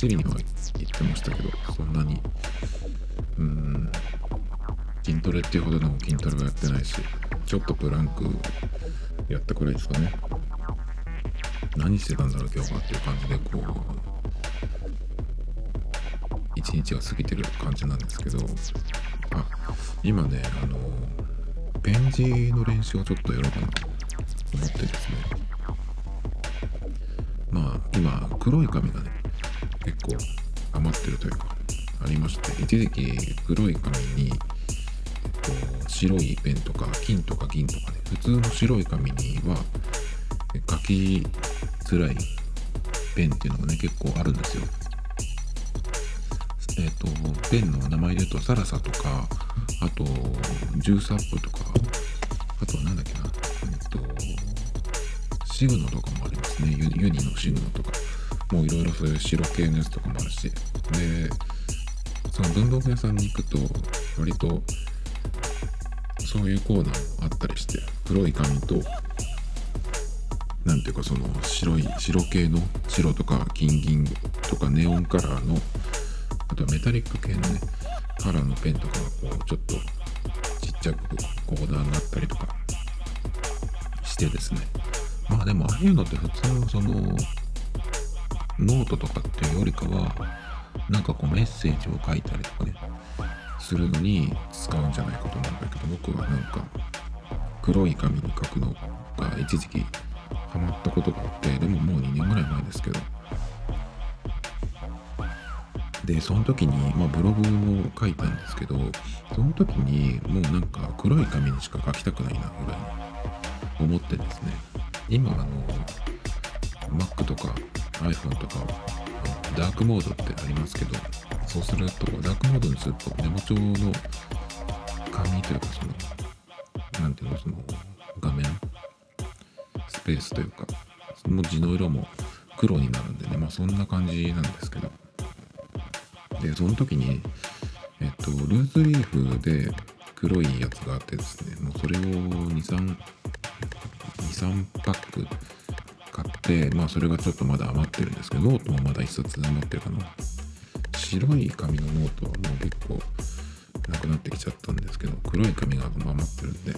走りには行ってましたけど、そんなに、うん、筋トレっていうほどの筋トレはやってないし、ちょっとプランクやったくらいですかね。何してたんだろう今日はっていう感じで、こう、一日が過ぎてる感じなんですけど、あ、今ね、あの、ペン字の練習をちょっとやろうかなと思ってですね。まあ、今、黒い紙がね、ってるというか、ありまして、一時期黒い紙に、と白いペンとか金とか銀とかね普通の白い紙には書きづらいペンっていうのがね結構あるんですよ。えっ、ー、とペンの名前で言うとサラサとかあとジュースアップとかあとは何だっけなえっ、ー、とシグノとかもありますね。ユニのシグノとか。もういろいろそういう白系のやつとかもあるし。でその文房具屋さんに行くと割とそういうコーナーもあったりして黒い紙と何ていうかその白い白系の白とか金銀とかネオンカラーのあとはメタリック系のねカラーのペンとかがこうちょっとちっちゃくコーナーになったりとかしてですね。まあでもああいうのって普通そのノートとかっていうよりかはなんかこうメッセージを書いたりとかねするのに使うんじゃないかと思うんだけど僕はなんか黒い紙に書くのが一時期ハマったことがあってでももう2年ぐらい前ですけど。でその時に、まあ、ブログを書いたんですけどその時にもうなんか黒い紙にしか書きたくないなぐらい思ってですね。今あの Mac とか iPhone とかダークモードってありますけどそうするとダークモードにするとメモ帳の紙というかその何ていうのその画面スペースというか文字の色も黒になるんでねまあそんな感じなんですけど。でその時にえっとルーズリーフで黒いやつがあってですねもうそれを23 23パック買ってまあそれがちょっとまだ余ってるんですけどノートもまだ1冊余ってるかな。白い紙のノートはもう結構なくなってきちゃったんですけど黒い紙が余ってるんで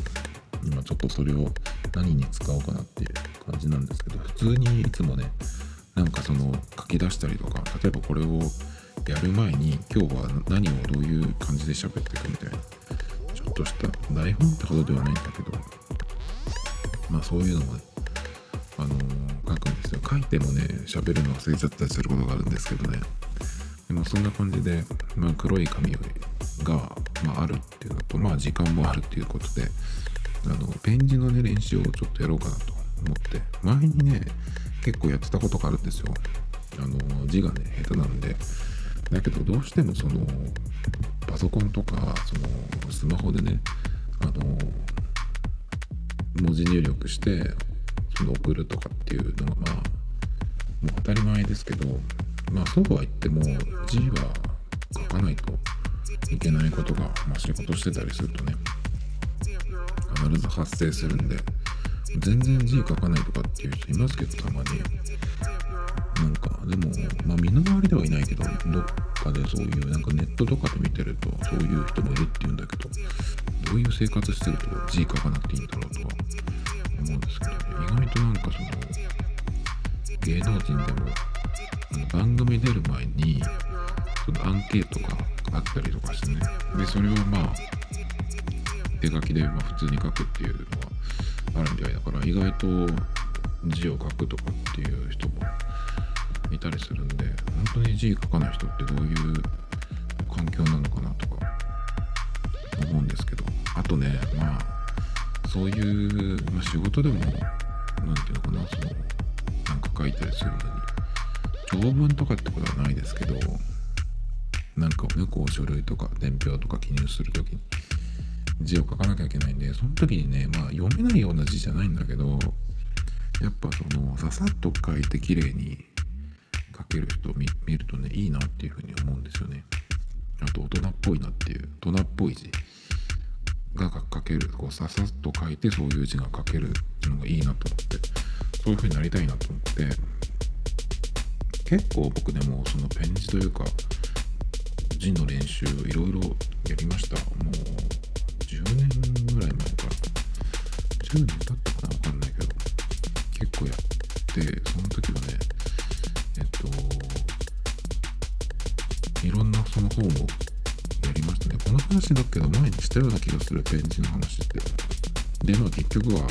今ちょっとそれを何に使おうかなっていう感じなんですけど普通にいつもねなんかその書き出したりとか例えばこれをやる前に今日は何をどういう感じで喋っていくみたいなちょっとした台本ってほどではないんだけどまあそういうのもねあの、書くんですよ書いてもね喋るの忘れちゃったりすることがあるんですけどねまあ、そんな感じで、まあ、黒い紙が、まあ、あるっていうのと、まあ、時間もあるっていうことで、あの、ペン字のね、練習をちょっとやろうかなと思って、前にね、結構やってたことがあるんですよ。あの、字がね、下手なんで。だけど、どうしてもその、パソコンとか、その、スマホでね、あの、文字入力して、送るとかっていうのが、まあ、もう当たり前ですけど、まあそうは言っても字は書かないといけないことが、まあ、仕事してたりするとね必ず発生するんで全然字書かないとかっていう人いますけどたまに。なんかでもまあ身の回りではいないけどどっかでそういうなんかネットとかで見てるとそういう人もいるっていうんだけどどういう生活してると字書かなくていいんだろうとは思うんですけどね、意外となんかその芸能人でも番組出る前にそのアンケートがあったりとかしてね。でそれをまあ手書きでま普通に書くっていうのはあるみたいだから意外と字を書くとかっていう人もいたりするんで本当に字書かない人ってどういう環境なのかなとか思うんですけど。あとねまあそういう、まあ、仕事でも何て言うのかなそのなんか書いたりするのに長文とかってことはないですけどなんかねこう書類とか伝票とか記入する時に字を書かなきゃいけないんでその時にねまあ読めないような字じゃないんだけどやっぱそのささっと書いて綺麗に書ける人を見るとねいいなっていうふうに思うんですよね。あと大人っぽいなっていう大人っぽい字。が書けるこうささっと書いてそういう字が書けるっていうのがいいなと思ってそういうふうになりたいなと思って結構僕でもそのペン字というか字の練習いろいろやりました。もう10年ぐらい前から10年経ったかなわかんないけど。結構やってその時はねえっといろんなその本をやりました。ねこの話だけど前にしたような気がするペン字の話って。でまあ結局は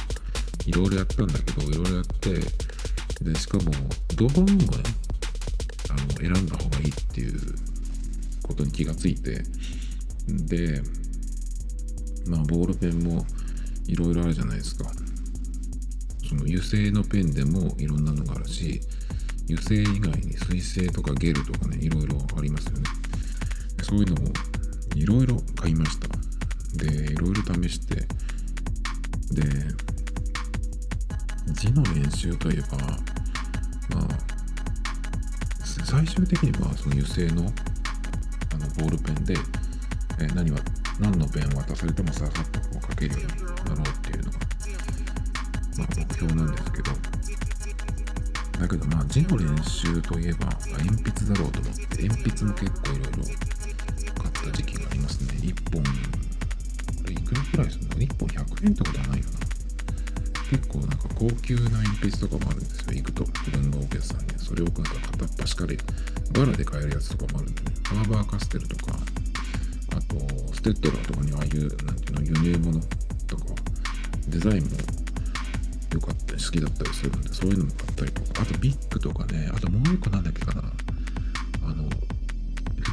いろいろやったんだけどいろいろやってでしかもど本もねあの選んだ方がいいっていうことに気がついて。でまあボールペンもいろいろあるじゃないですか。その油性のペンでもいろんなのがあるし油性以外に水性とかゲルとかねいろいろありますよね。そういうのをいろいろ買いました。でいろいろ試して。で字の練習といえばまあ最終的にはその油性のあのボールペンで、えー、何は何のペンを渡されてもささっとこう書けるようになろうっていうのが、まあ、目標なんですけど。だけどまあ字の練習といえば鉛筆だろうと思って鉛筆も結構いろいろ買った時期が1本これいくらくらいするの ?1 本100円とかじゃないよな結構なんか高級な鉛筆とかもあるんですよ。行くと文房具屋さんにそれをなんか片っ端からバラで買えるやつとかもあるんでねハーバーカステルとかあとステッドラーとかにああいうなんていうの輸入物とかデザインも良かったり好きだったりするんでそういうのも買ったりとか。あとビッグとかねあともう一個なんだっけかな。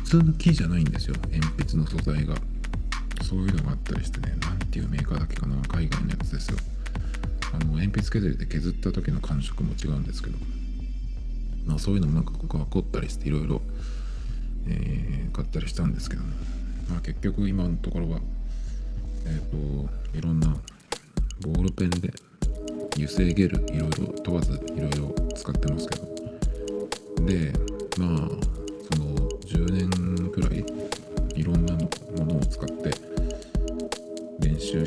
普通の木じゃないんですよ。鉛筆の素材が。そういうのがあったりしてね何ていうメーカーだっけかな。海外のやつですよ。あの鉛筆削りで削った時の感触も違うんですけど。まあそういうのもなんかここは凝ったりしていろいろ買ったりしたんですけどね。まあ結局今のところはえっ、ー、といろんなボールペンで油性ゲルいろいろ問わずいろいろ使ってますけど。でまあ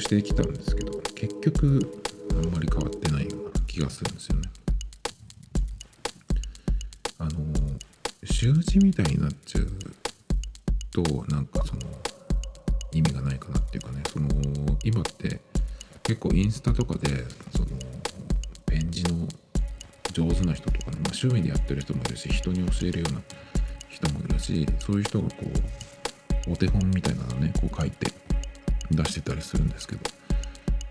してきたんですけど結局あんまり変わってないような気がするんですよね。あの習字みたいになっちゃうとなんかその意味がないかなっていうかねその今って結構インスタとかでそのペン字の上手な人とかね、まあ、趣味でやってる人もいるし人に教えるような人もいるしそういう人がこうお手本みたいなのねこう書いて出してたりするんですけど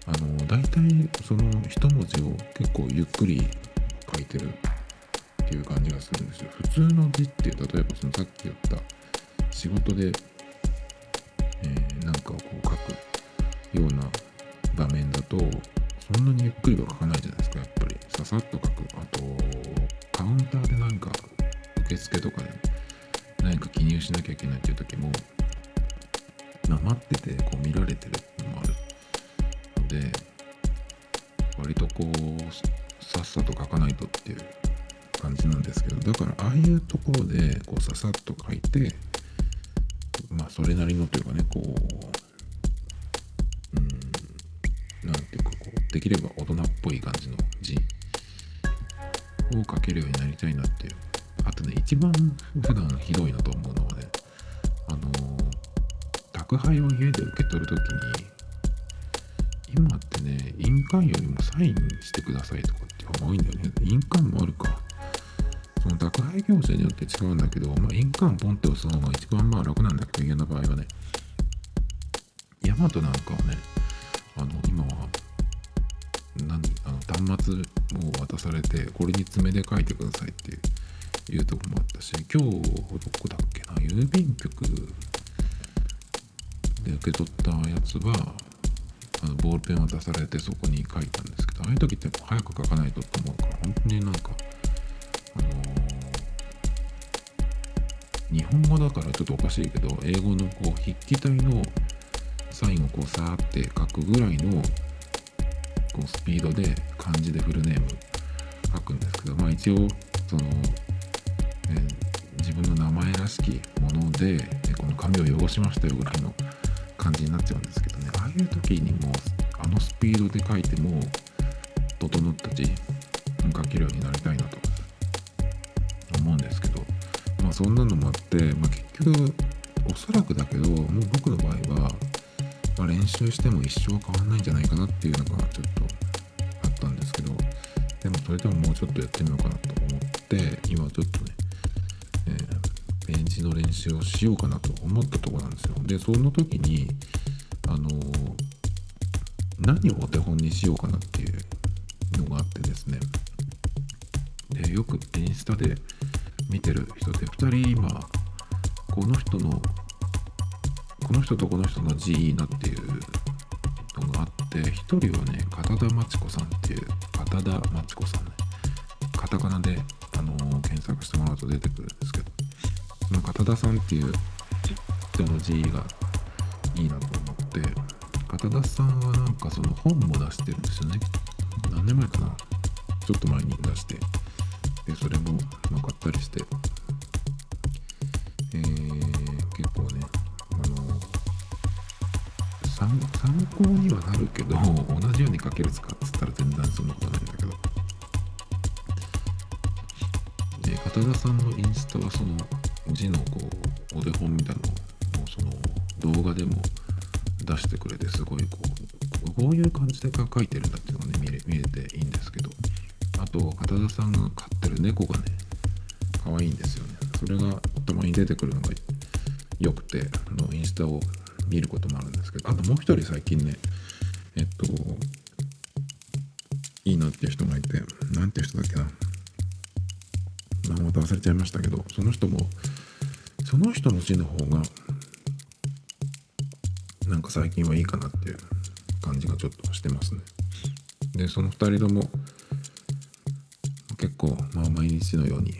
あの大体その一文字を結構ゆっくり書いてるっていう感じがするんですよ。普通の字って例えばそのさっき言った仕事で、えー、なんかをこう書くような場面だとそんなにゆっくりは書かないじゃないですかやっぱり。ささっと書く。あとカウンターでなんか受付とかで何か記入しなきゃいけないっていう時も、まあ、待っててこう見られてるのもあるので割とこうさっさと書かないとっていう感じなんですけどだからああいうところでこうささっと書いてまあそれなりのというかねこううんなんていうかこうできれば大人っぽい感じの字を書けるようになりたいなっていう。あとね一番普段ひどいなと思うのはねあの宅配を家で受け取るときに今ってね、印鑑よりもサインしてくださいとかって方が多いんだよね。印鑑もあるか。その宅配業者によって違うんだけど、まあ、印鑑ポンって押すのが一番まあ楽なんだけど、家の場合はね。ヤマトなんかはね、あの、今は、なんあの端末を渡されて、これに爪で書いてくださいっていういうとこもあったし、今日、どこだっけな、郵便局で受け取ったやつは、あのボールペンを出されてそこに書いたんですけどああいう時って早く書かないとと思うから本当になんかあのー、日本語だからちょっとおかしいけど英語のこう筆記体の最後こうさーって書くぐらいのこうスピードで漢字でフルネーム書くんですけどまあ一応その、えー、自分の名前らしきもので、この紙を汚しましたよぐらいの感じになっちゃうんですけどね。ああいう時にもあのスピードで書いても整った字書けるようになりたいなと思うんですけど。まあそんなのもあって、まあ、結局おそらくだけどもう僕の場合は、まあ、練習しても一生変わんないんじゃないかなっていうのがちょっとあったんですけど。でもそれでももうちょっとやってみようかなと思って今ちょっとね、ー、ペン字の練習をしようかなと思ったとこなんですよ。でその時にあの、何をお手本にしようかなっていうのがあってですね。でよくインスタで見てる人で2人今この人のこの人とこの人の字いいなっていうのがあって1人はね片田真知子さんっていう片田真知子さんね。カタカナで、あの、検索してもらうと出てくるなんですけどその片田さんっていう人の字がいいなと思って片田さんはなんかその本も出してるんですよね。何年前かな。ちょっと前に出して。でそれも分かったりして。えー、結構ねあの参考にはなるけど同じように書ける使っつったら全然そんなことないんだけど。で片田さんのインスタはその字のこうお手本みたいなのをその動画でも出してくれてすごいこうこういう感じで書いてるんだっていうのがね見れ見えていいんですけどあと片田さんが飼ってる猫がね可愛いんですよね。それがたまに出てくるのが良くてあのインスタを見ることもあるんですけどあともう一人最近ねえっといいなっていう人がいて何ていう人だっけな。名また忘れちゃいましたけどその人もその人の字の方がなんか最近はいいかなっていう感じがちょっとしてますね。でその2人とも結構まあ毎日のように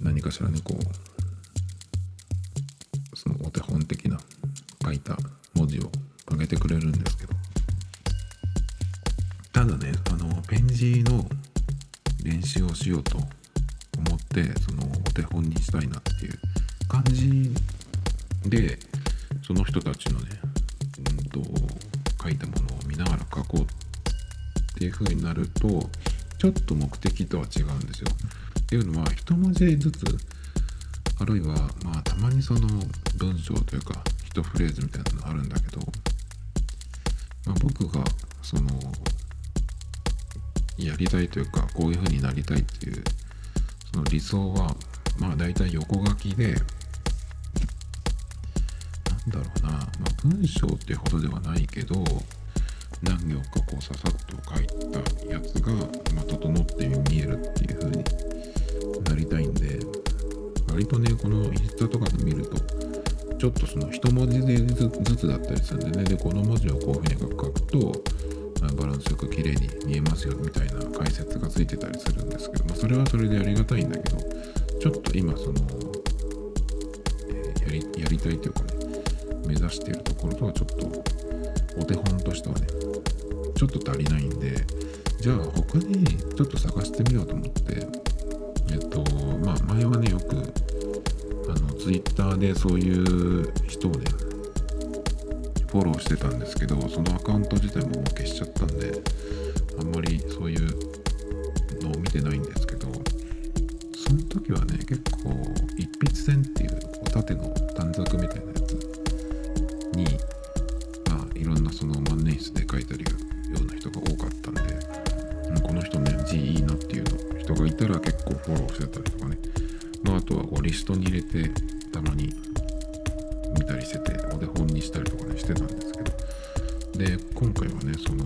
何かしらねこうそのお手本的な書いた文字を上げてくれるんですけど。ただねあのペン字の練習をしようと思ってそのお手本にしたいなっていう感じでその人たちのね、うんと、書いたものを見ながら書こうっていう風になるとちょっと目的とは違うんですよ。っていうのは一文字ずつあるいはまあたまにその文章というか一フレーズみたいなのあるんだけど、まあ、僕がそのやりたいというかこういう風になりたいっていうその理想はまあ大体横書きでだろうな、まあ、文章ってほどではないけど何行かこうささっと書いたやつが、まあ、整って見えるっていう風になりたいんで割とねこのインスタとかで見るとちょっとその一文字でずつだったりするんでね。でこの文字をこういう風に書くと、バランスよく綺麗に見えますよみたいな解説がついてたりするんですけど、まあ、それはそれでありがたいんだけどちょっと今その、えー、やりやりたいというかね目指しているところとはちょっとお手本としてはねちょっと足りないんでじゃあ他にちょっと探してみようと思ってえっとまあ前はねよくあのツイッターでそういう人をねフォローしてたんですけどそのアカウント自体ももう消しちゃったんであんまりそういうのを見てないんですけどその時はね結構一筆線っていう縦の短冊みたいなやつにまあいろんなその万年筆で書いてるような人が多かったんでうんこの人ね字いいなっていうの人がいたら結構フォローしてたりとかね、まあ、あとはこうリストに入れてたまに見たりしててお手本にしたりとかねしてたんですけど。で今回はねその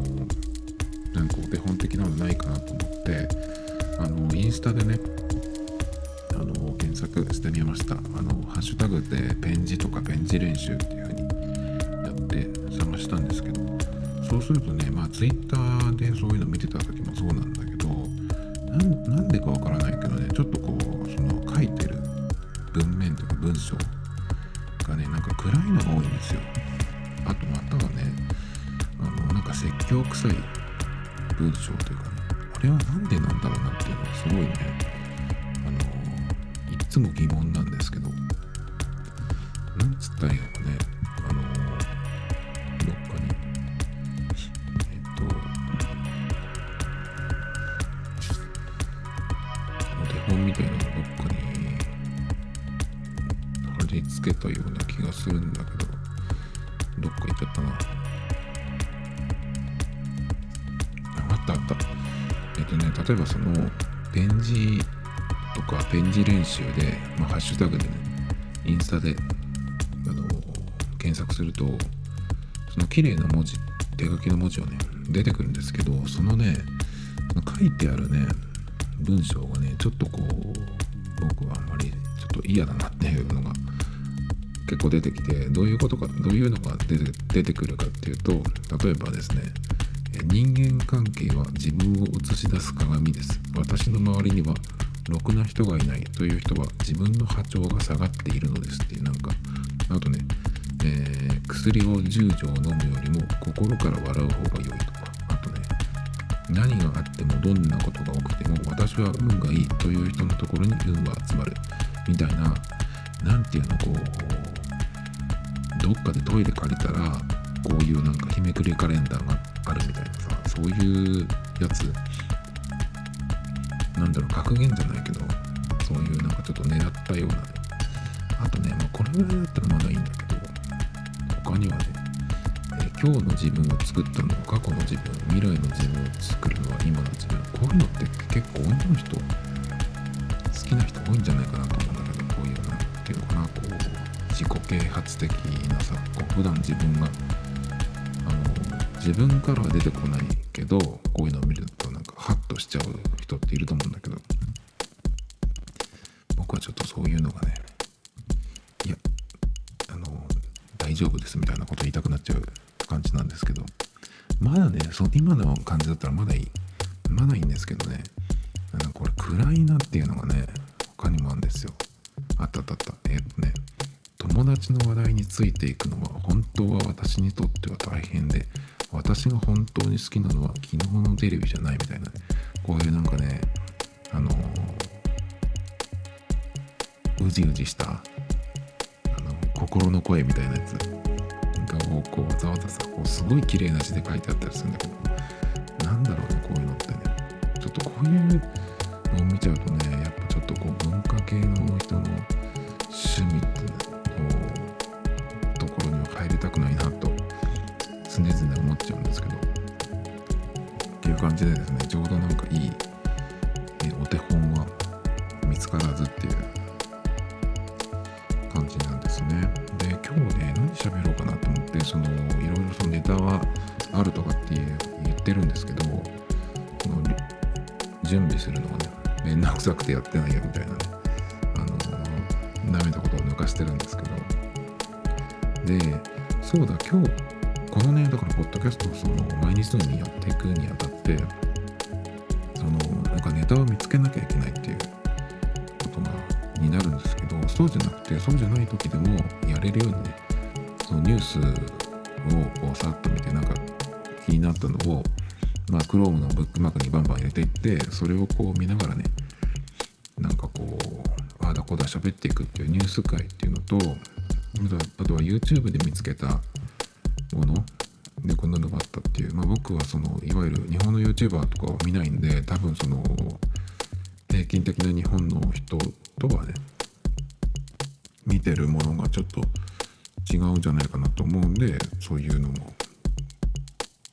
なんかお手本的なのないかなと思ってあのインスタでねあの検索してみました。あのハッシュタグでペン字とかペン字練習っていうって探したんですけどそうするとねまあ Twitter でそういうの見てた時もそうなんだけどなんでかわからないけどねちょっとこうその書いてる文面とか文章がねなんか暗いのが多いんですよ。あとまたはねあのなんか説教臭い文章というかねこれは何でなんだろうなっていうのはすごいねあのいつも疑問なんですけどそのペン字とかペン字練習で、まあ、ハッシュタグでねインスタであの検索するとその綺麗な文字手書きの文字をね出てくるんですけどそのね書いてあるね文章がねちょっとこう僕はあんまりちょっと嫌だなっていうのが結構出てきてどういうことかどういうのが出て出てくるかっていうと例えばですね人間関係は自分を映し出す鏡です。私の周りにはろくな人がいないという人は自分の波長が下がっているのですっていうなんかあとね、えー薬を10錠飲むよりも心から笑う方が良いとか。あとね何があってもどんなことが起きても私は運がいいという人のところに運が集まる。みたいななんていうのこうどっかでトイレ借りたらこういうなんか日めくりカレンダーがあるみたいな。そういうやつ。なんだろう格言じゃないけどそういうなんかちょっと狙ったような。あとね、まあ、これぐらいだったらまだいいんだけど他にはね、えー今日の自分を作ったのは過去の自分未来の自分を作るのは今の自分。こういうのって結構女の人好きな人多いんじゃないかなと思うんだけどこういうなんていうのかなこう自己啓発的なさこう普段自分が自分からは出てこないけどこういうのを見るとなんかハッとしちゃう人っていると思うんだけど。僕はちょっとそういうのがねいやあの大丈夫ですみたいなこと言いたくなっちゃう感じなんですけど。まだねそ今の感じだったらまだいい。まだいいんですけどね。あのこれ暗いなっていうのがね他にもあるんですよ。あったあったあった。えーっとね友達の話題についていくのは本当は私にとっては大変で私が本当に好きなのは昨日のテレビじゃないみたいな。ねこういうなんかねあのうじうじしたあの心の声みたいなやつ。がこうわざわざさこうすごい綺麗な字で書いてあったりするんだけど。なんだろうねこういうのってね。ちょっとこういうのを見ちゃうとねやっぱちょっとこう文化系の人の趣味ってのところには入りたくないなと。常々ちゃうんですけど。っていう感じでですねちょうどなんかいいえお手本は見つからずっていう感じなんですね。で今日ね何喋ろうかなと思ってそのいろいろそのネタはあるとかって言ってるんですけどその準備するのがねめんどくさくてやってないよみたいなねあのダメなことを抜かしてるんですけど。でそうだ今日このねだからポッドキャストをその毎日のようにやっていくにあたってそのなんかネタを見つけなきゃいけないっていうことがになるんですけどそうじゃなくてそうじゃない時でもやれるようにねそのニュースをこうさっと見てなんか気になったのをまあ Chrome のブックマークにバンバン入れていってそれをこう見ながらねなんかこうああだこうだ喋っていくっていうニュース会っていうのとあとは YouTube で見つけたもの。でこんなのがあったっていう、まあ、僕はそのいわゆる日本の YouTuber とかを見ないんで多分その平均的な日本の人とはね見てるものがちょっと違うんじゃないかなと思うんでそういうのも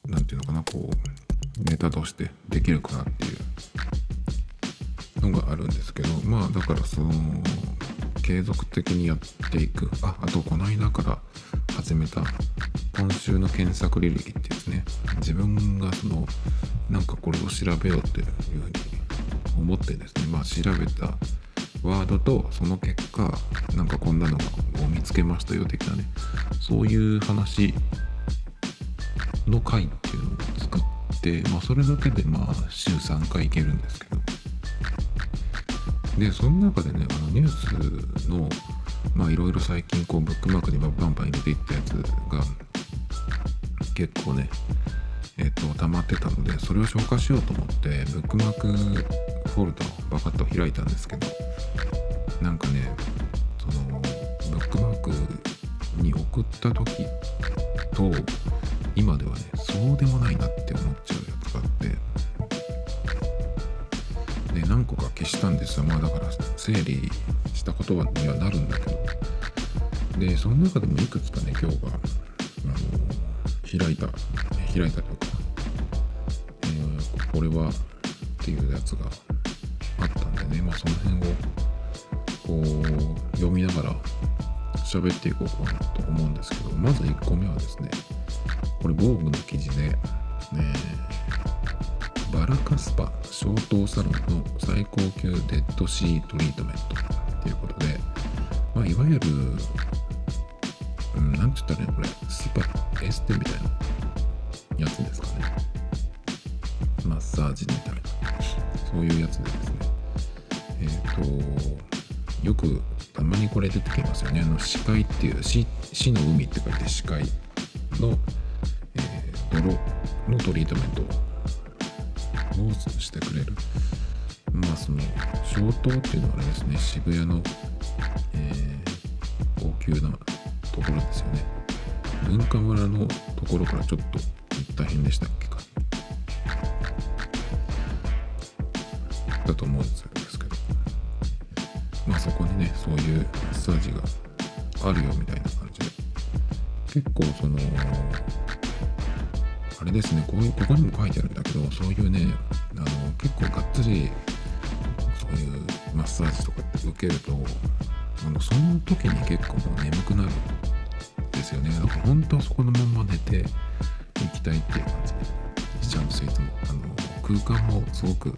なんていうのかなこうネタとしてできるかなっていうのがあるんですけどまあだからその継続的にやっていく。ああとこの間から始めた今週の検索履歴っていうね自分がそのなんかこれを調べようっていうふうに思ってですねまあ調べたワードとその結果なんかこんなのを見つけましたよ的なねそういう話の回っていうのを作ってまあそれだけでまあ週3回いけるんですけど。でその中でねあのニュースのまあいろいろ最近こうブックマークにバンバン入れていったやつが結構ねえっ、と溜まってたのでそれを消化しようと思ってブックマークフォルダをバカッと開いたんですけどなんかねそのブックマークに送った時と今ではねそうでもないなって思っちゃうやつがあってで何個か消したんですよ。まあだから整理した言葉にはなるんだけど。でその中でもいくつかね今日があの開いた開いたとか、えー、これはっていうやつがあったんでねまあその辺をこう読みながら喋っていこうかなと思うんですけどまず1個目はですねこれ防具の記事で、ね、バラカスパ消灯サロンの最高級デッドシートリートメントっていうことで、まあ、いわゆる、うん、なんて言ったらいいのこれ？スーパーエステみたいな。やつですかね。マッサージみたいなそういうやつでですね。えっ、ー、とよくたまにこれ出てきますよね。あの視界っていう死死の海って書いて視界のえ泥のトリートメントをしてくれる。まあその消灯っていうのはあれですね。渋谷の、えー、高級なところですよね。文化村のところからちょっと大変でしたっけか。だと思うんですけど。まあそこにねそういうマッサージがあるよみたいな感じで。結構そのあれですねこういうここにも書いてあるんだけどそういうねあの結構がっつりそういうマッサージとかって受けるとあのその時に結構もう眠くなる。ですよね。だから本当はそこのまま寝ていきたいっていう感じ。しちゃうんですよいつもあの空間もすごくこ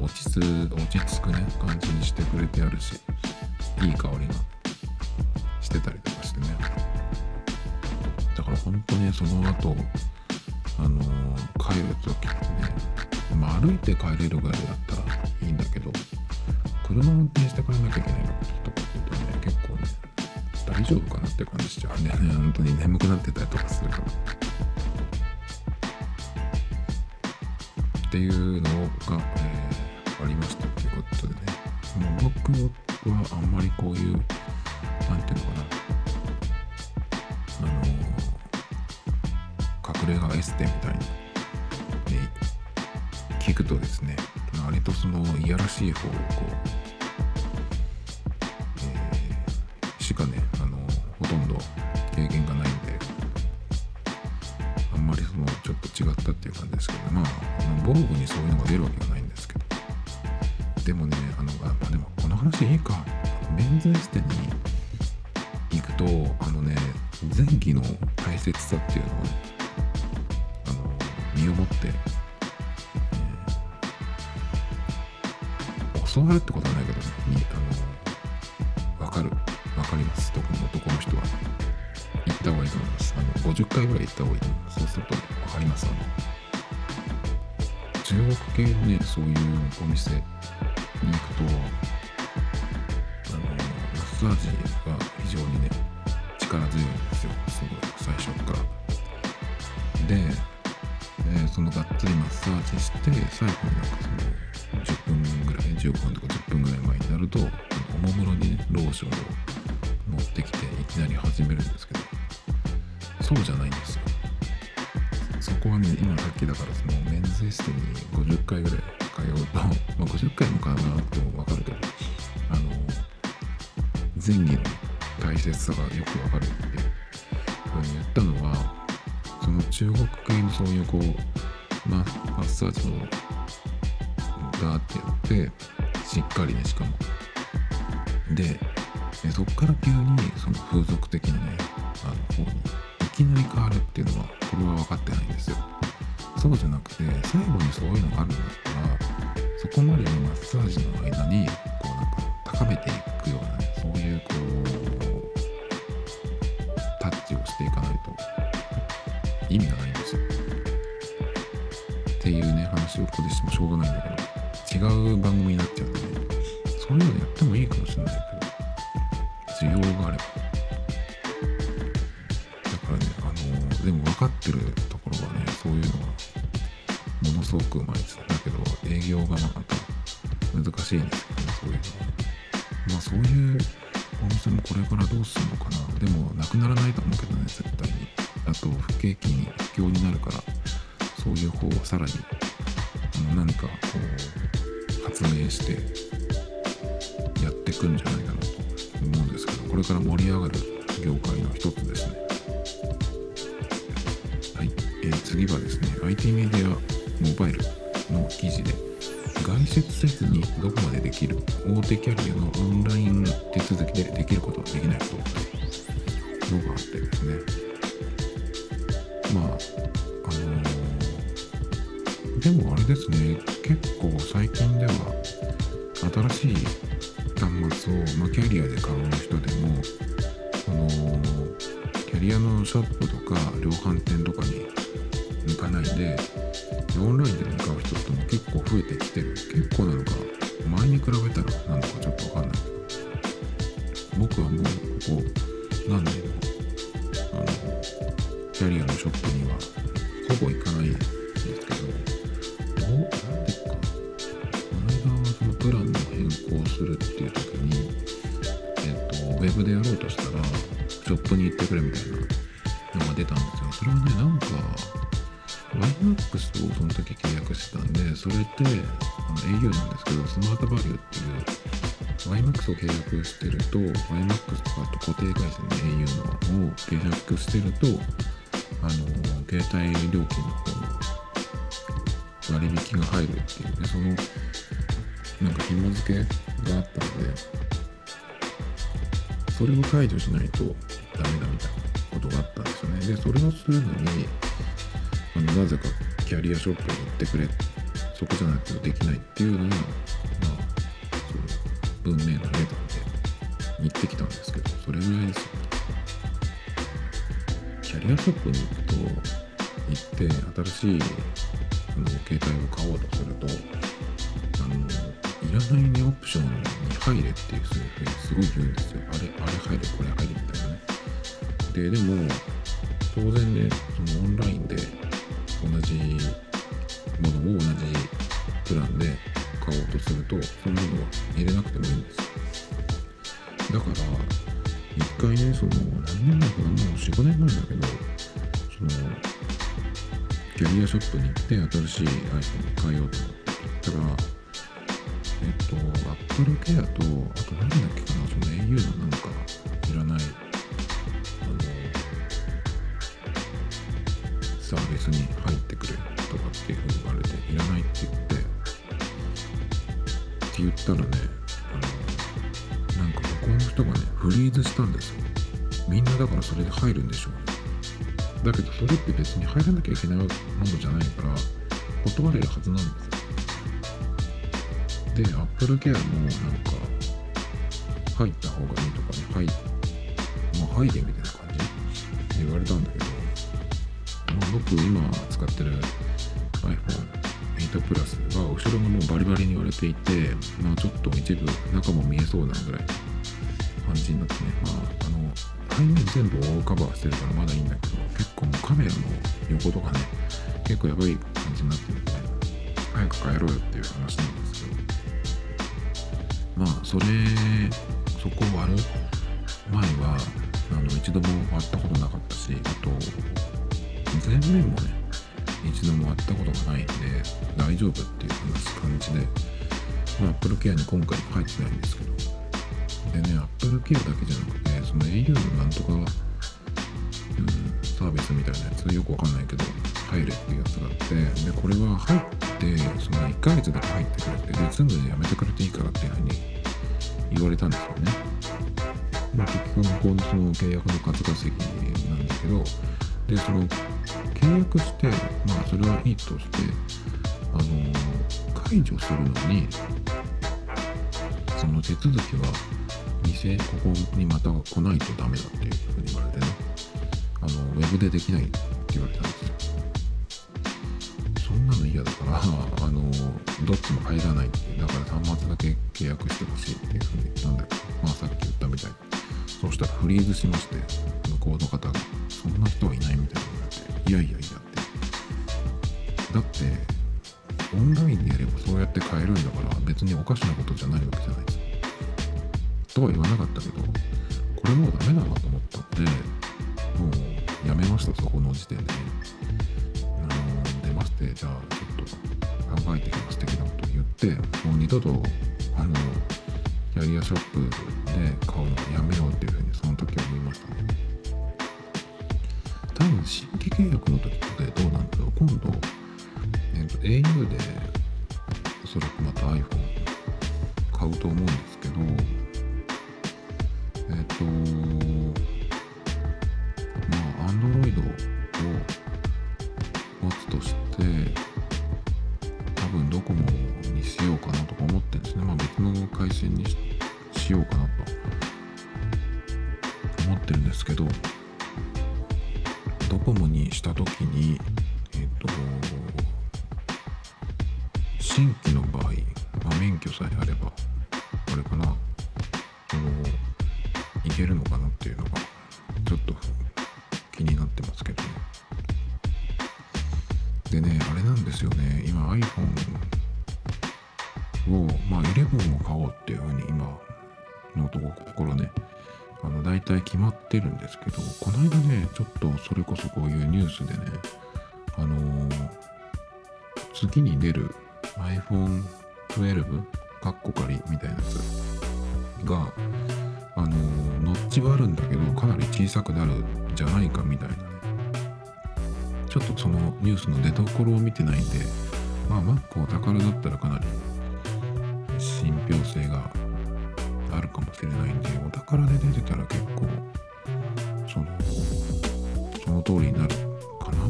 う落ち着落ち着くね感じにしてくれてあるしいい香りがしてたりとかしてね。だから本当ねその後あの帰る時ってね、まあ、歩いて帰れるぐらいだったらいいんだけど車運転して帰らなきゃいけないの。大丈夫かなって感じしちゃうね。本当に眠くなってたりとかするからっていうのが、えー、ありましたっていうことでね。もう僕はあんまりこういうなんていうのかな。隠れがエステみたいに、で聞くとですね割とそのいやらしい方をこう、防具にそういうのが出るわけがないんですけど。でもねあのあ、まあ、でもこの話いいか。メンズエステに行くとあのね前期の大切さっていうのをねあの身をもって、えー、教わるってことはないけどねあの分かる。分かります。特に男の人は。行った方がいいと思います。あの50回ぐらい行った方がいいと思います。そうすると、ね、分かります。あの中国系のねそういうお店に行くとあのマッサージが非常にね力強いんですよすごい最初から。でえー、そのがっつりマッサージして最後になんかその10分ぐらい15分とか10分ぐらい前になるとおもむろにローションを持ってきていきなり始めるんですけどそうじゃないんですよ。そこはね今さっきだからそのメンズエステに50回ぐらい通うと、まあ、50回も通わなくても分かる。けどあの前儀の大切さがよく分かるっていうふうに言ったのはその中国系のそういうこう、まあ、マッサージをガーってやってしっかりねしかもでそっから急にその風俗的なねあの方にいきなり変わるっていうのはこれは分かってないんですよ。そうじゃなくて最後にそういうのがあるんだったらそこまでのマッサージの間にこうなんか高めていくようなねそういうこうタッチをしていかないと意味がないんですよ。っていうね、話をここでしてもしょうがないんだけど、違う番組そういう方はさらに何かこう発明してやっていくんじゃないかなと思うんですけどこれから盛り上がる業界の一つですね。はい、えー次はですね IT メディアモバイルの記事で外出せずにどこまでできる大手キャリアのオンライン手続きでできることはできないことっていうのがあってですね。まああのーでもあれですね結構最近では新しい端末を、まあ、キャリアで買う人でもそのキャリアのショップとか量販店とかに行かないでオンラインで買う人っても結構増えてきてる。結構なのか前に比べたらなのかちょっとわかんない。僕はもうここ何年もあのキャリアのショップにはほぼ行かないるっていう時にえっとウェブでやろうとしたらショップに行ってくれみたいなのが出たんですよ。それはねなんか YMAX をその時契約してたんでそれってあの au なんですけどスマートバリューっていう YMAX を契約してると YMAX とかあと固定回線で au のを契約してるとあの携帯料金の方の割引が入るっていうねそのなんか紐付けそれを解除しないとダメだみたいなことがあったんですよね。でそれをするのにあのなぜかキャリアショップに行ってくれそこじゃないとできないっていうのがまあその文明が出たんで行ってきたんですけどそれぐらいですよねキャリアショップに行くと行って新しいあの携帯を買おうとするとらないねオプションに入れっていうふうにすごい言うんですよ。あれあれ入れこれ入れみたいなね。ででも当然ねそのオンラインで同じものを同じプランで買おうとするとそんなのは入れなくてもいいんですよ。だから一回ねその何年前かなもう45年前だけどそのキャリアショップに行って新しい iPhone に変えようと思って。だからと Apple Care とあと何だっけかなその au のなんかいらないあのサービスに入ってくれとかっていうふうに言われていらないって言ってって言ったらねあのなんか向こうの人がねフリーズしたんですよ。みんなだからそれで入るんでしょう。ねだけどそれって別に入らなきゃいけないものじゃないから断れるはずなんですよ。で Apple Care もなんか入った方がいいとかね入まあ入れみたいな感じ？で言われたんだけどまあ僕今使ってる iPhone8 プラスは後ろがもうバリバリに言われていてまあちょっと一部中も見えそうなぐらい感じになってね。まああの背面全部をカバーしてるからまだいいんだけど結構もうカメラの横とかね結構やばい感じになってるんで早く帰ろうよっていう話なんですけどまあそれそこを割る前はあの一度も割ったことなかったしあと前面もね一度も割ったことがないんで大丈夫っていう話感じでまあ Apple Care に今回も入ってないんですけどでね Apple Care だけじゃなくてその au のなんとか、うん、サービスみたいなやつよくわかんないけど入れっていうやつがあってでこれは入ってその1ヶ月だけ入ってくれてで全部やめてくれていいからっていうふうに言われたんですよね。まあ、結局向こうのその契約の活稼ぎなんだけどでその契約してまあそれはいいとしてあの解除するのにその手続きは店ここにまた来ないとダメだっていうふうに言われてねあのウェブでできないって言われたんですよそんなの嫌だから あのどっちも入らないってだから端末だけ契約してほしいっていうふうに言ったんだけどまあさっき言ったみたいにそしたらフリーズしまして向こうの方がそんな人はいないみたいに言われていやいやいやって。だってオンラインでやればそうやって買えるんだから別におかしなことじゃないわけじゃないとは言わなかったけどこれもうダメだなと思ったんでもうやめましたそこの時点で。ねの出ましてじゃあちょっと考えてきます的なことを言ってもう二度とあのキャリアショップで買うのをやめようっていうふうにその時は思いましたね。多分新規契約の時ってどうなんだろう？今度、えーと、au でおそらくまた iPhone 買うと思うんですけどえっ、ー、とまあ Android を持つとして多分ドコモにしようかなとか思ってるんですね。まあ別の回線にしようかなと。思ってるんですけどドコモにした時にえっ、ー、と新規の次に出る iPhone12 カッコ仮みたいなやつがあの、ノッチはあるんだけどかなり小さくなるんじゃないかみたいな。ねちょっとそのニュースの出どころを見てないんでまあ Mac お宝だったらかなり信憑性があるかもしれないんでお宝で出てたら結構そのその通りになるかな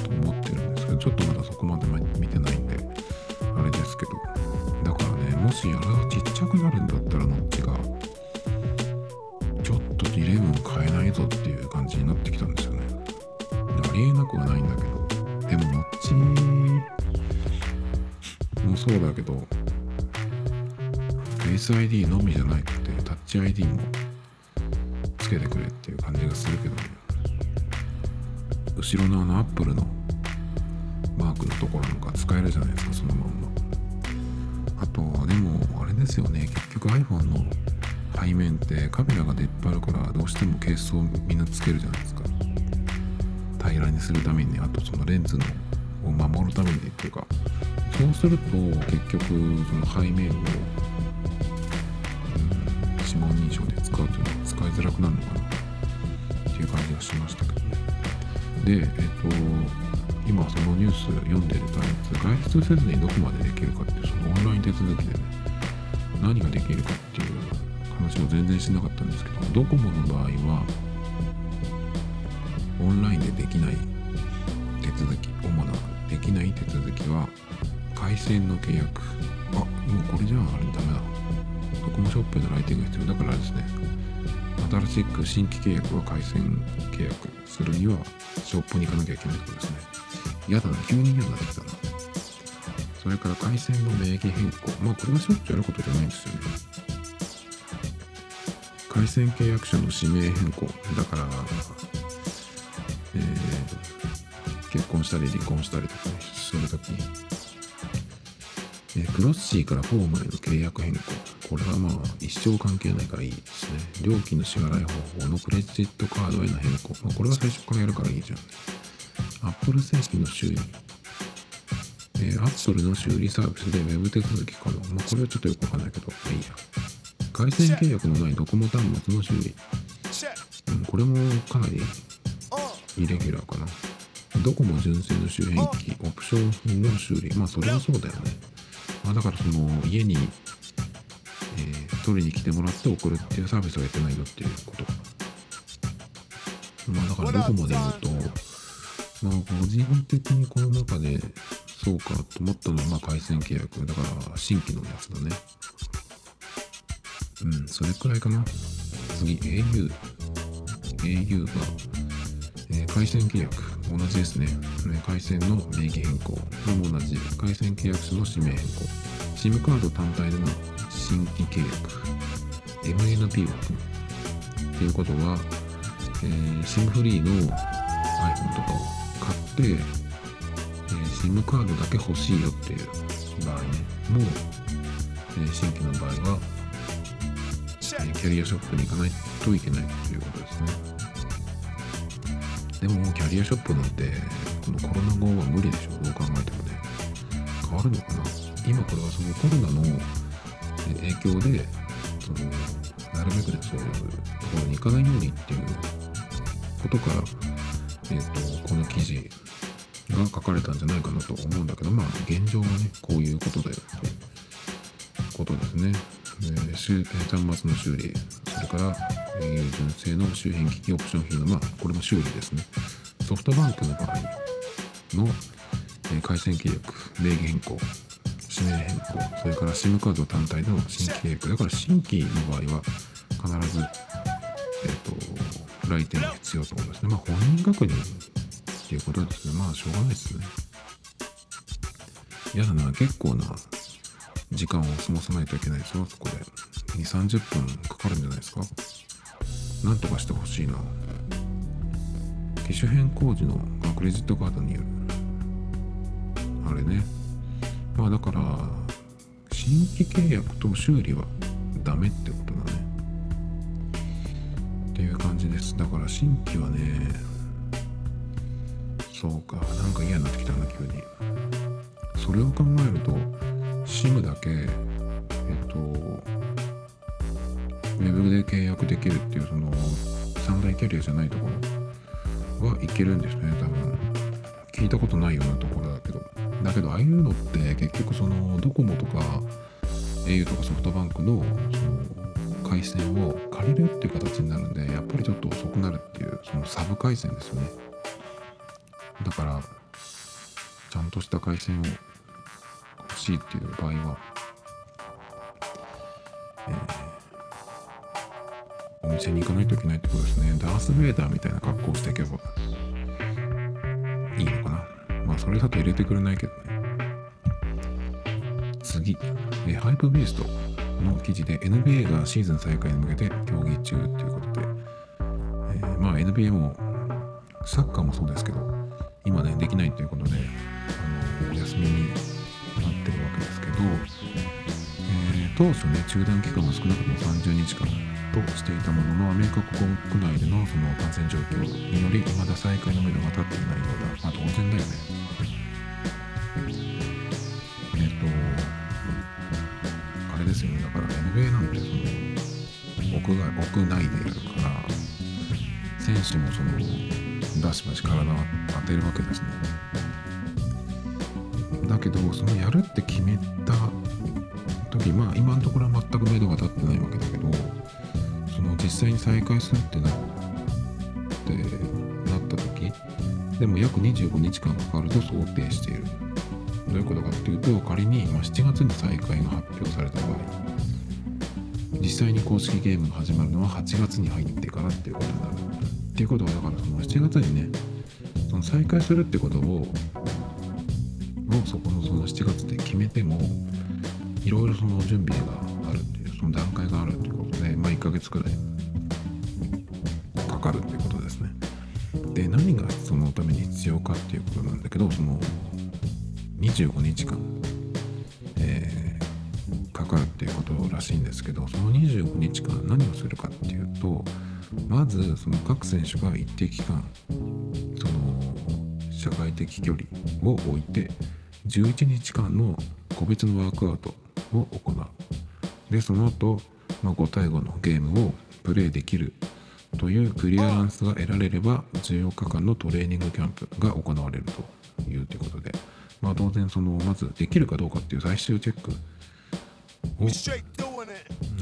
と思ってるんですけどちょっとまだそこまでですよね。結局 iPhone の背面ってカメラが出っ張るからどうしてもケースをみんなつけるじゃないですか。平らにするためにあとそのレンズのを守るためにっていうか。そうすると結局その背面を指紋認証で使うというのは使いづらくなるのかな。っていう感じがしましたけどね。で、えっ、と、今そのニュース読んでるとやつ、外出せずにどこまでできるかっていう、そのオンライン手続きでね、何ができるかっていう話を全然しなかったんですけど、ドコモの場合は、オンラインでできない手続き、主なできない手続きは、回線の契約。あ、もうこれじゃああれダメだ。ドコモショップへの来店が必要。だからですね。新しく新規契約は回線契約するにはショップに行かなきゃいけないとことですね。嫌だな。急に嫌になってきたな。それから回線の名義変更まあこれはしょっちゅうやることじゃないんですよね回線契約者の指名変更だからえー、結婚したり離婚したりとかするときにえー、クロッシーからフォームへの契約変更。これはまあ一生関係ないからいいですね。料金の支払い方法のクレジットカードへの変更。まあ、これは最初からやるからいいじゃんね。Apple 製品の修理。えー、Apple の修理サービスで Web 手続き可能。まあ、これはちょっとよくわかんないけど、ま、いいや。回線契約のないドコモ端末の修理。うん、これもかなりイレギュラーかな。ドコモ純正の周辺機、オプションの修理。まあ、それはそうだよね。まあ、だからその家に、えー、取りに来てもらって送るっていうサービスはやってないよっていうこと。まあだからどこまで言うと、まあ個人的にこの中でそうかと思ったのはまあ回線契約。だから新規のやつだね。うん、それくらいかな。次、au。au が、えー、回線契約。同じですね。回線の名義変更も同じ。回線契約者の氏名変更。SIM カード単体での新規契約。MNP を組む。っていうことは、え、SIM フリーの iPhone とかを買って、SIM カードだけ欲しいよっていう場合ね。もう、えー新規の場合は、えーキャリアショップに行かないといけないということですね。でももキャリアショップなんてこのコロナ後は無理でしょ。どう考えてもね。変わるのかな。今これはそのコロナの影響でそのなるべくねそういうところに行かないようにっていうことから、えー、とこの記事が書かれたんじゃないかなと思うんだけどまあ現状はねこういうことだよってことですね。えー端末の修理それから、えー純正の周辺機器オプション品のまあこれも修理ですねソフトバンクの場合の、えー回線契約名義変更指名変更それから SIM カード単体の新規契約だから新規の場合は必ず、えー、と来店が必要と思いうことですねまあ本人確認っていうことですね。まあしょうがないですね。嫌だな結構な時間を過ごさないといけないですよ。そこで。2 3 0分かかるんじゃないですか。なんとかしてほしいな。機種変更時のクレジットカードによる。あれね。まあだから新規契約と修理はダメってことだね。っていう感じです。だから新規はねそうか。なんか嫌になってきたな急に。それを考えると SIM だけえっとウェブで契約できるっていうその三大キャリアじゃないところはいけるんですね多分。聞いたことないようなところだけど。だけどああいうのって結局そのドコモとか au とかソフトバンクのその回線を借りるっていう形になるんでやっぱりちょっと遅くなるっていうそのサブ回線ですよね。だからちゃんとした回線を欲しいっていう場合は、えーお店に行かないといけないってことですね。ダース・ベイダーみたいな格好をしていけばいいのかな。まあそれだと入れてくれないけどね。次、えーハイプビーストの記事で NBA がシーズン再開に向けて協議中ということで、えーまあ NBA もサッカーもそうですけど、今ね、できないということで、あのお休みになってるわけですけど、えー当初ね、中断期間は少なくとも30日間としていたものの、アメリカ国内でのその感染状況により、未だ再開の目処が立っていないようだ。まあ当然だよね。えっ、と、あれですよね、だから NBA なんてその、屋外、屋内でやるから、選手もその、バシバシ体を当てるわけですね。だけど、そのやるって決めた時まあ今のところは全く目処が立ってないわけだけどその実際に再開するってなってなった時でも約25日間かかると想定しているどういうことかっていうと仮にま7月に再開が発表された場合実際に公式ゲームが始まるのは8月に入ってからっていうことになるっていうことはだからその7月にねその再開するってことををそこのその7月で決めてもいろいろその準備があるっていうその段階があるっていうことでまあ1ヶ月くらいかかるっていうことですね。で何がそのために必要かっていうことなんだけどその25日間、その各選手が一定期間その社会的距離を置いて11日間の個別のワークアウトを行う。でその後、まあ5対5のゲームをプレイできるというクリアランスが得られれば14日間のトレーニングキャンプが行われるというということで、まあ、当然そのまずできるかどうかっていう最終チェックを.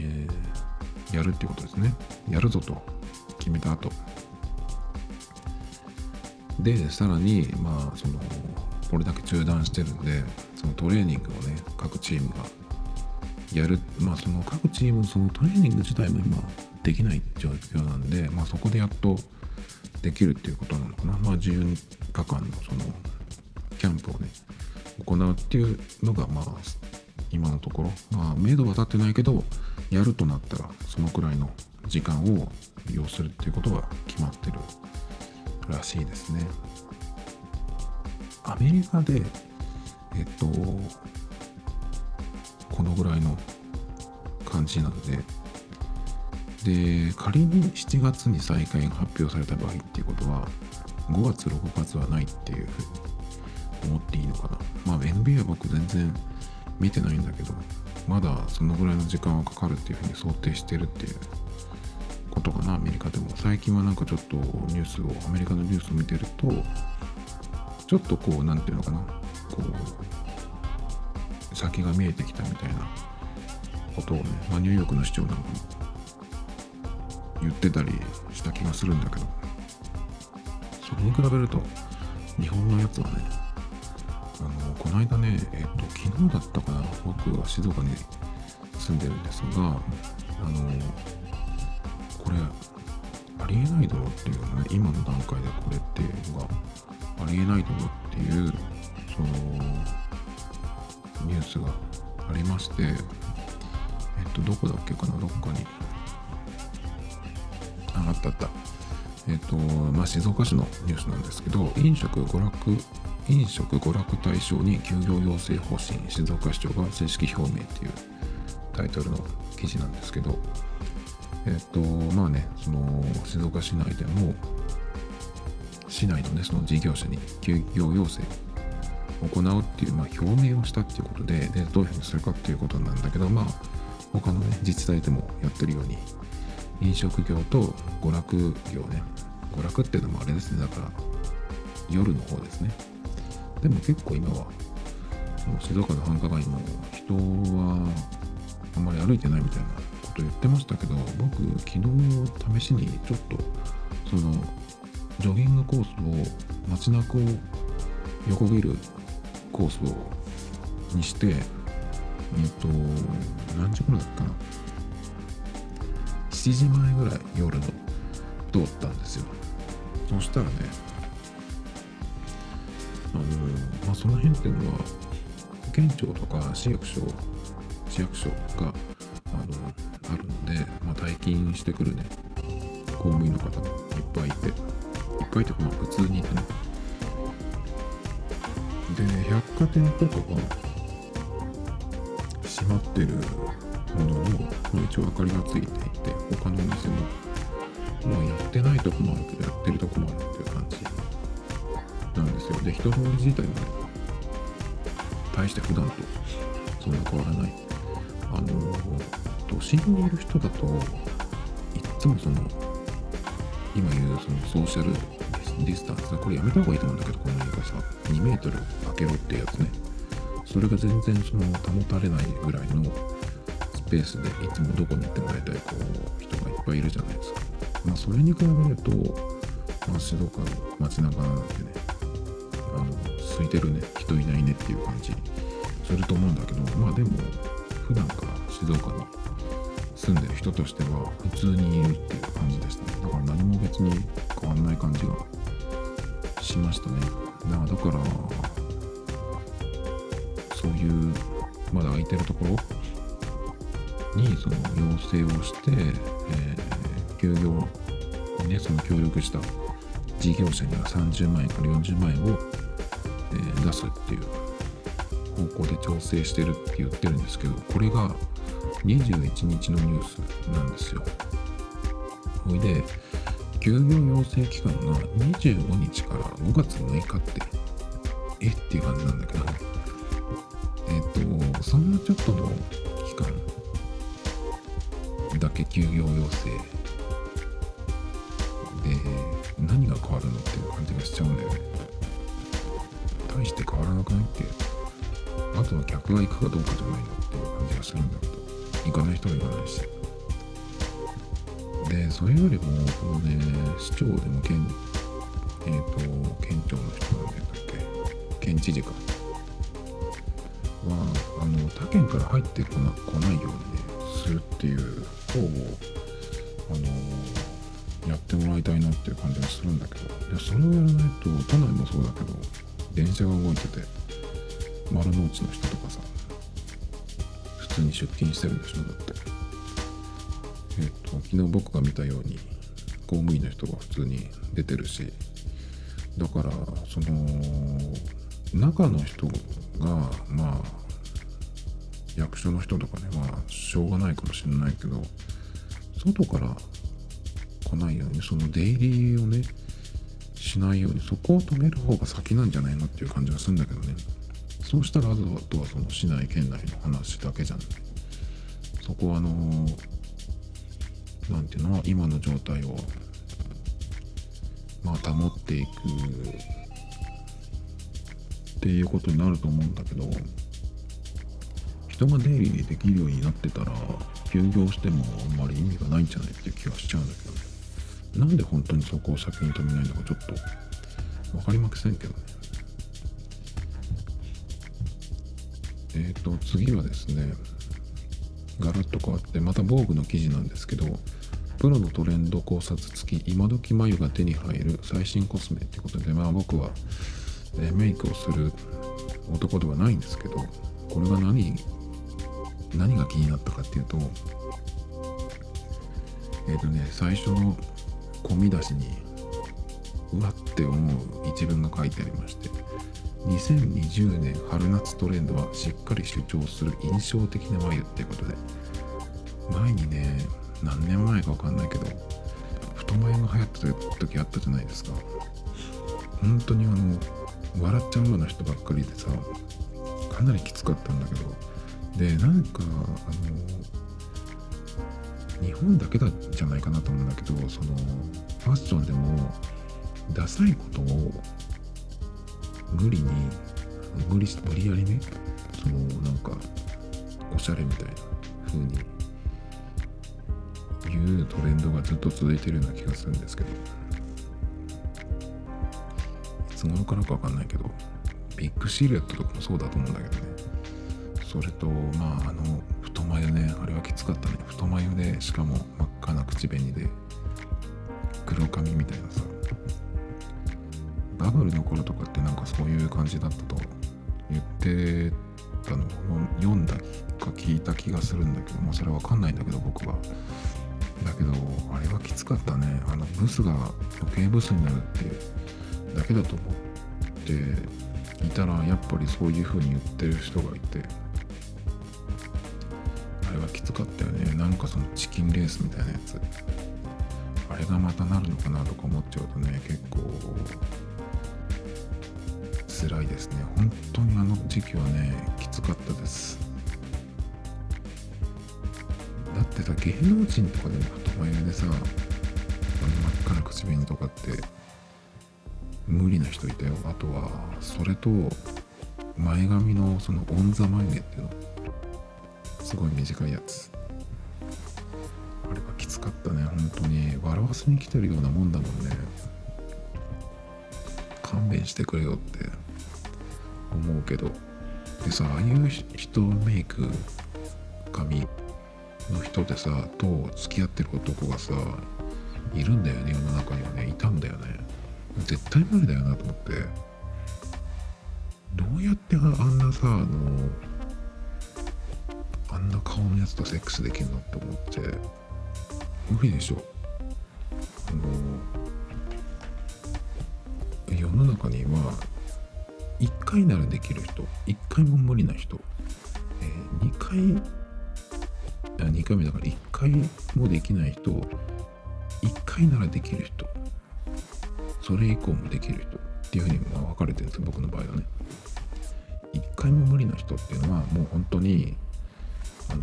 えーやるっていうことですね。やるぞと決めた後。でさらにまあそのこれだけ中断してるんでそのトレーニングをね各チームがやる。まあその各チームそのトレーニング自体も今できない状況なんでまあそこでやっとできるっていうことなのかな。まあ14日間のそのキャンプをね行うっていうのがまあ今のところ。まあ明度は立ってないけどやるとなったらそのくらいの時間を要するっていうことが決まってるらしいですね。アメリカでえっとこのぐらいの感じなのでで仮に7月に再開が発表された場合っていうことは5月6月はないっていうふうに思っていいのかな。まあ NBA は僕全然見てないんだけどまだそのぐらいの時間はかかるっていうふうに想定してるっていうことかなアメリカでも。最近はなんかちょっとニュースをアメリカのニュースを見てるとちょっとこう何て言うのかな。こう先が見えてきたみたいなことをね、まあ、ニューヨークの市長なんかも言ってたりした気がするんだけどそれに比べると日本のやつはねあのこの間ねえっ、と昨日だったかな。僕は静岡に住んでるんですがあのこれありえないだろうっていうね今の段階でこれっていうのがありえないだろうっていうそのニュースがありましてえっとどこだっけかなどっかに。ああったあった。えっとまあ静岡市のニュースなんですけど飲食娯楽飲食娯楽対象に休業要請方針静岡市長が正式表明っていうタイトルの記事なんですけどえっとまあねその静岡市内でも市内のねその事業者に休業要請を行うっていう、まあ、表明をしたっていうことででどういうふうにするかっていうことなんだけどまあ他のね自治体でもやってるように飲食業と娯楽業ね娯楽っていうのもあれですね。だから夜の方ですね。でも結構今は静岡の繁華街も人はあんまり歩いてないみたいなと言ってましたけど僕昨日試しにちょっとそのジョギングコースを街中を横切るコースをにしてえっと何時頃だったかな。7時前ぐらい夜の通ったんですよ。そしたらねあのまあその辺っていうのは県庁とか市役所市役所が勤してくるね。公務員の方もいっぱいいて。いっぱいっていうかまあ普通にいてね。で百貨店とかが閉まってるものの、ま、一応明かりがついていて他のお店もまあやってないとこもあるけどやってるとこもあるっていう感じなんですよ。で人通り自体もね大して普段とそんな変わらない。あの都心にいる人だといっつもその今言うそのソーシャルディスタンスこれやめた方がいいと思うんだけどこの言い方2メートル開けろってやつね。それが全然その保たれないぐらいのスペースでいつもどこに行っても大体こう人がいっぱいいるじゃないですか。まあそれに比べると、まあ、静岡の街中なんてねあの空いてるね。人いないねっていう感じ。すると思うんだけどまあでも普段から静岡に住んでる人としては普通にいるっていう感じでしたね。だから何も別に変わんない感じがしましたね。だからそういうまだ空いてるところにその要請をして、えー、休業にねその協力した事業者には30万円から40万円を、えー、出すっていう方向で調整してるって言ってるんですけどこれが21日のニュースなんですよ。ほいで休業要請期間が25日から5月6日ってえっていう感じなんだけどえっ、とそんなちょっとの期間だけ休業要請で何が変わるのっていう感じがしちゃうんだよね。大して変わらなくないってあとは客が行くかどうかじゃないのっていう感じがするんだけど行かない人は行かないし。でそれよりもこのね市長でも県えっ、ー、と県庁の人なんだっけ？県知事か。はあの他県から入ってこな来ないようにねするっていう方をあのやってもらいたいなっていう感じがするんだけど。でそれをやらないと都内もそうだけど電車が動いてて丸の内の人とかさに出勤してるんでしょだって。えっと昨日僕が見たように公務員の人が普通に出てるしだからその中の人がまあ役所の人とかねまあしょうがないかもしれないけど外から来ないようにその出入りをねしないようにそこを止める方が先なんじゃないのっていう感じがするんだけどね。そうしたらあとはその市内県内の話だけじゃんそこはあの何ていうの今の状態をまあ保っていくっていうことになると思うんだけど人が出入りできるようになってたら休業してもあんまり意味がないんじゃないっていう気はしちゃうんだけどね。なんで本当にそこを先に止めないのかちょっと分かりませんけどね。えっ、ー、と次はですねガラッと変わってまた防具の記事なんですけどプロのトレンド考察付き今時眉が手に入る最新コスメってことでまあ僕は、えメイクをする男ではないんですけどこれが何何が気になったかっていうとえっ、ー、とね最初の込み出しにうわって思う一文が書いてありまして2020年春夏トレンドはしっかり主張する印象的な眉っていうことで。前にね何年前か分かんないけど太眉が流行った時あったじゃないですか。本当にあの笑っちゃうような人ばっかりでさかなりきつかったんだけど。でなんかあの日本だけだじゃないかなと思うんだけどそのファッションでもダサいことを無理に無理無理やりねそのなんかおしゃれみたいな風に言うトレンドがずっと続いてるような気がするんですけど。いつ頃からかわかんないけどビッグシルエットとかもそうだと思うんだけどね。それとまああの太眉ねあれはきつかったね。太眉でしかも真っ赤な口紅で黒髪みたいなさ。バブルの頃とかってなんかいう感じだったと言ってたのを読んだか聞いた気がするんだけどもそれわかんないんだけど僕はだけどあれはきつかったねあのブスが余計ブスになるってだけだと思っていたらやっぱりそういう風に言ってる人がいてあれはきつかったよね。なんかそのチキンレースみたいなやつ。あれがまたなるのかなとか思っちゃうとね結構辛いですね。本当にあの時期はねきつかったです。だってさ芸能人とかでも太眉でさ真っ赤な口紅とかって無理な人いたよ。あとはそれと前髪のそのオンザ眉毛っていうのすごい短いやつ。あれはきつかったね。本当に。笑わせに来てるようなもんだもんね。勘弁してくれよって。思うけど。でさああいう人メイク髪の人でさと付き合ってる男がさいるんだよね世の中にはね。いたんだよね。絶対無理だよなと思って。どうやってあんなさあのあんな顔のやつとセックスできるのって思って。無理でしょ。あの世の中には1回ならできる人1回も無理な人、えー、2回あ2回目だから1回もできない人1回ならできる人それ以降もできる人っていうふうにまあ分かれてるんですよ僕の場合はね。1回も無理な人っていうのはもう本当にあの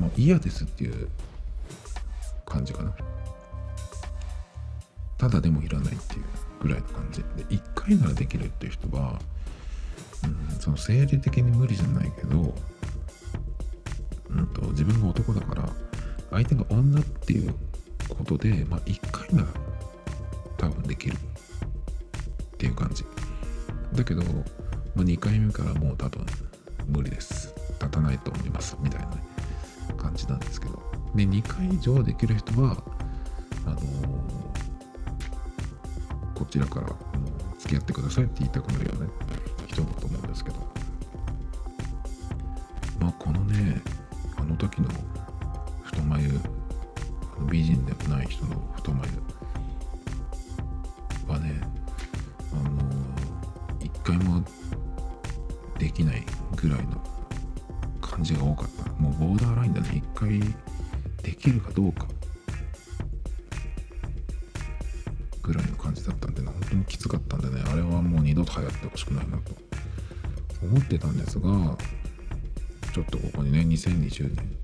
もう嫌ですっていう感じかな。ただでもいらないっていうぐらいの感じ。で1回ならできるっていう人は、うん、その生理的に無理じゃないけど、うんと、自分が男だから相手が女っていうことで、まあ、1回なら多分できるっていう感じ。だけど、まあ、2回目からもう多分無理です。立たないと思いますみたいな、ね、感じなんですけど。で2回以上できる人はあのーこちらからあの付き合ってくださいって言いたくなるよね人だと思うんですけど。まあこのねあの時の太眉あの美人でもない人の太眉はねあの回もできないぐらいの感じが多かった。もうボーダーラインだね。一回できるかどうか。ぐらいの感じだったんで、ね、本当にきつかったんでねあれはもう二度と流行ってほしくないなと思ってたんですがちょっとここにね2020年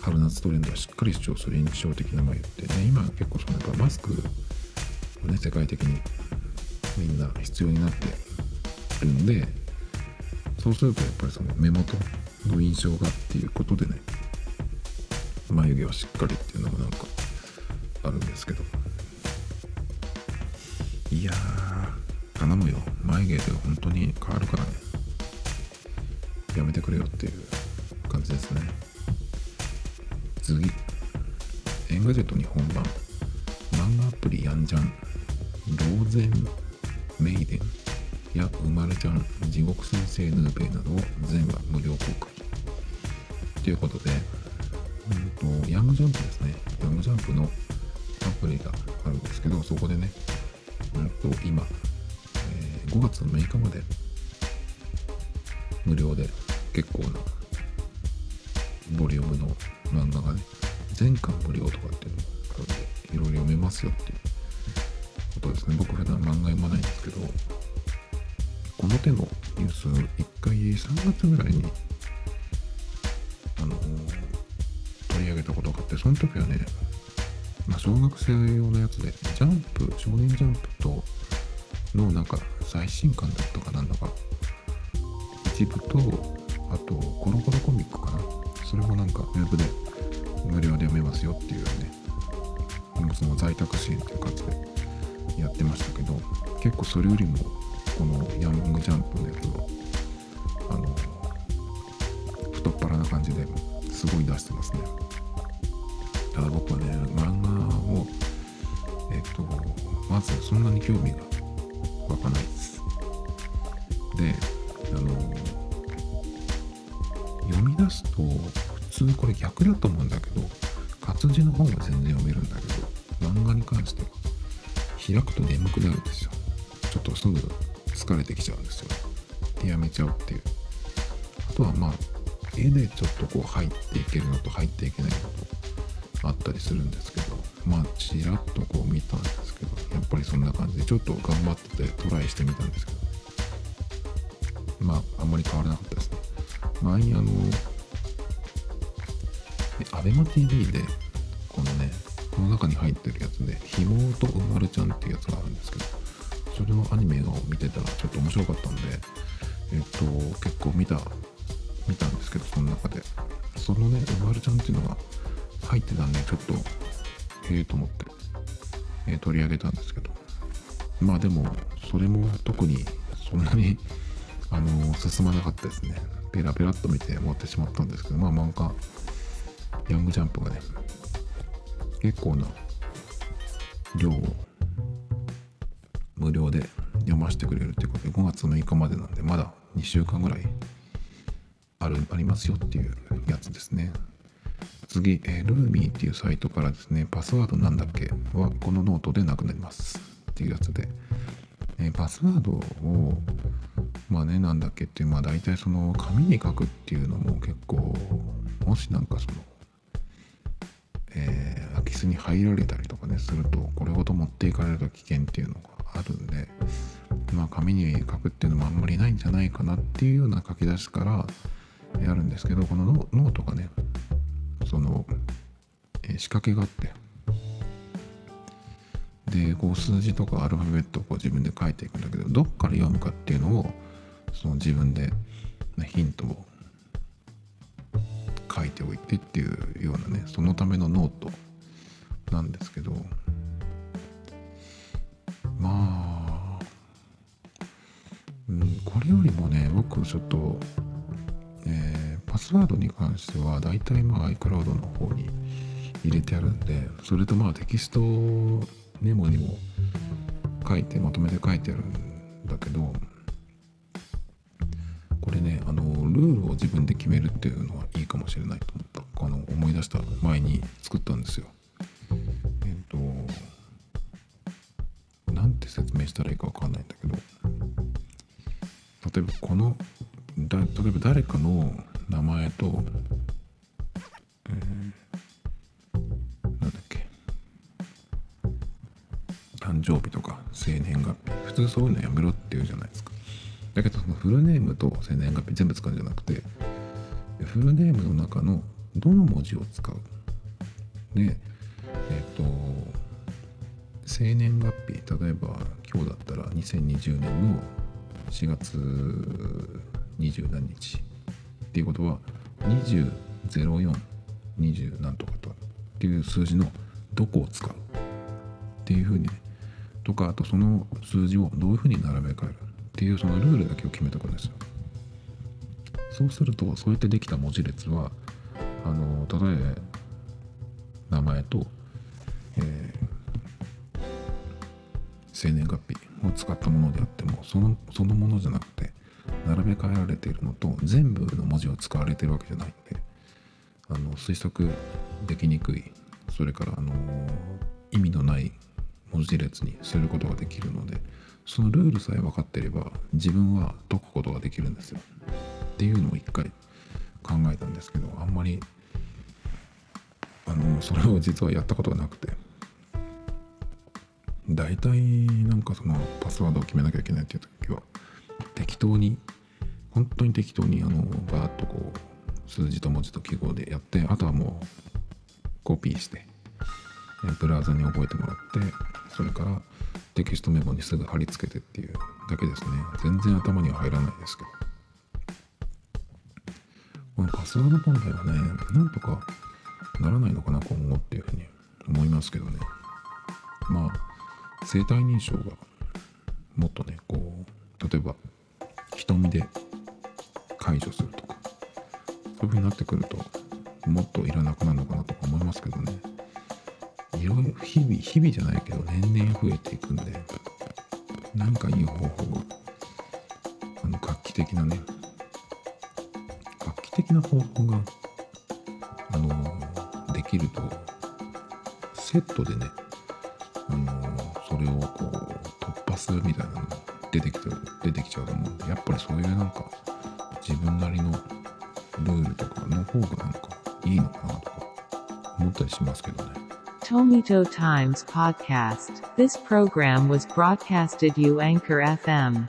春夏トレンドはしっかり主張する印象的な眉ってね今結構そのやっぱマスクをね世界的にみんな必要になってるんでそうするとやっぱりその目元の印象がっていうことでね眉毛はしっかりっていうのもなんかあるんですけど。いやー頼むよ。眉毛で本当に変わるからね。やめてくれよっていう感じですね。次。 Engadget 日本版。漫画アプリヤンジャンローゼンメイデン。や、うまるちゃん。地獄先生ぬ～べ～などを全話無料公開。ということで、うんと、ヤングジャンプですね。ヤングジャンプのアプリがあるんですけどそこでね、うんと、今、えー、5月の6日まで無料で結構なボリュームの漫画がね全巻無料とかっていうのでいろいろ読めますよっていうことですね。僕普段漫画読まないんですけどこの手のニュース1回3月ぐらいにあの取り上げたことがあってその時はね、まあ、小学生用のやつでジャンプ少年ジャンプとのなんか最新刊だったかなんだか。一部とあとコロコロコミックかな。それもなんかウェブで無料で読めますよっていうね。その在宅支援っていう感じでやってましたけど結構それよりもこのヤングジャンプのやつはあの太っ腹な感じですごい出してますね。ただ僕はね漫画をえっとまずそんなに興味が湧かないですであの読み出すと普通これ逆だと思うんだけど活字の本は全然読めるんだけど漫画に関しては開くと眠くなるんですよちょっとすぐ疲れてきちゃうんですよ。でやめちゃうっていう。あとはまあ絵でちょっとこう入っていけるのと入っていけないのと。あったりするんですけどまあちらっとこう見たんですけどやっぱりそんな感じでちょっと頑張ってトライしてみたんですけどまああんまり変わらなかったですね。前にあのアベマ t v でこのねこの中に入ってるやつで「ひもとうまるちゃん」っていうやつがあるんですけどそれのアニメを見てたらちょっと面白かったんでえっと結構見た見たんですけどその中で。そのねうまるちゃんっていうのが入ってたんでちょっとへえと思って、えー、取り上げたんですけど。まあでもそれも特にそんなにあの進まなかったですね。ペラペラっと見て終わってしまったんですけどまあ漫画ヤングジャンプがね結構な量を無料で読ませてくれるということで5月6日までなんでまだ2週間ぐらいあるありますよっていうやつですね。次、えー、 roomie っていうサイトからですねパスワードなんだっけ？はこのノートでなくなります。っていうやつで、えー、パスワードをまあねなんだっけっていうまあ大体その紙に書くっていうのも結構もしなんかそのえー、空き巣に入られたりとかねするとそれごと持っていかれると危険っていうのがあるんでまあ紙に書くっていうのもあんまりないんじゃないかなっていうような書き出しからやるんですけどこのノートがねその、えー、仕掛けがあって。でこう数字とかアルファベットをこう自分で書いていくんだけどどっから読むかっていうのをその自分でヒントを書いておいてっていうようなねそのためのノートなんですけど。まあ、うん、これよりもね僕ちょっと、スワードに関しては大体まあ iCloud の方に入れてあるんでそれとまあテキストメモにも書いてまとめて書いてあるんだけどこれねあのルールを自分で決めるっていうのはいいかもしれないと思った。あの思い出した前に作ったんですよ。えっ、となんて説明したらいいかわかんないんだけど例えばこのだ例えば誰かの名前と、えーなんだっけ。誕生日とか生年月日。普通そういうのやめろって言うじゃないですか。だけどそのフルネームと生年月日全部使うんじゃなくてフルネームの中のどの文字を使う。でえっ、と生年月日例えば今日だったら2020年の4月20何日。っていうことは200420何とかとっていう数字のどこを使うっていうふうにねとかあとその数字をどういうふうに並べ替えるっていうそのルールだけを決めておくんですよ。そうするとそうやってできた文字列はあの例えば名前と、えー生年月日を使ったものであってもそのそのものじゃなく並べ替えられているのと全部の文字を使われているわけじゃないのであの推測できにくい。それからあの意味のない文字列にすることができるのでそのルールさえ分かっていれば自分は解くことができるんですよ。っていうのを一回考えたんですけどあんまりあのそれを実はやったことがなくて。大体なんかそのパスワードを決めなきゃいけないっていう時適当に本当に適当にあのバーッとこう数字と文字と記号でやってあとはもうコピーしてブラウザに覚えてもらってそれからテキストメモにすぐ貼り付けてっていうだけですね。全然頭には入らないですけど。このパスワード問題はねなんとかならないのかな今後っていうふうに思いますけどね。まあ生体認証がもっとねこう例えば瞳で解除するとかそういうふうになってくるともっといらなくなるのかなとか思いますけどね。いろいろ日々日々じゃないけど年々増えていくんでなんかいい方法があの画期的なね画期的な方法があのできるとセットでねあのそれをこう突破するみたいなのが出てきて出てきちゃうと思うんでやっぱりそういうなんか自分なりのルールとかの方がなんかいいのかなとか思ったりしますけどね。Tomito Times Podcast. This program was broadcasted you Anchor FM.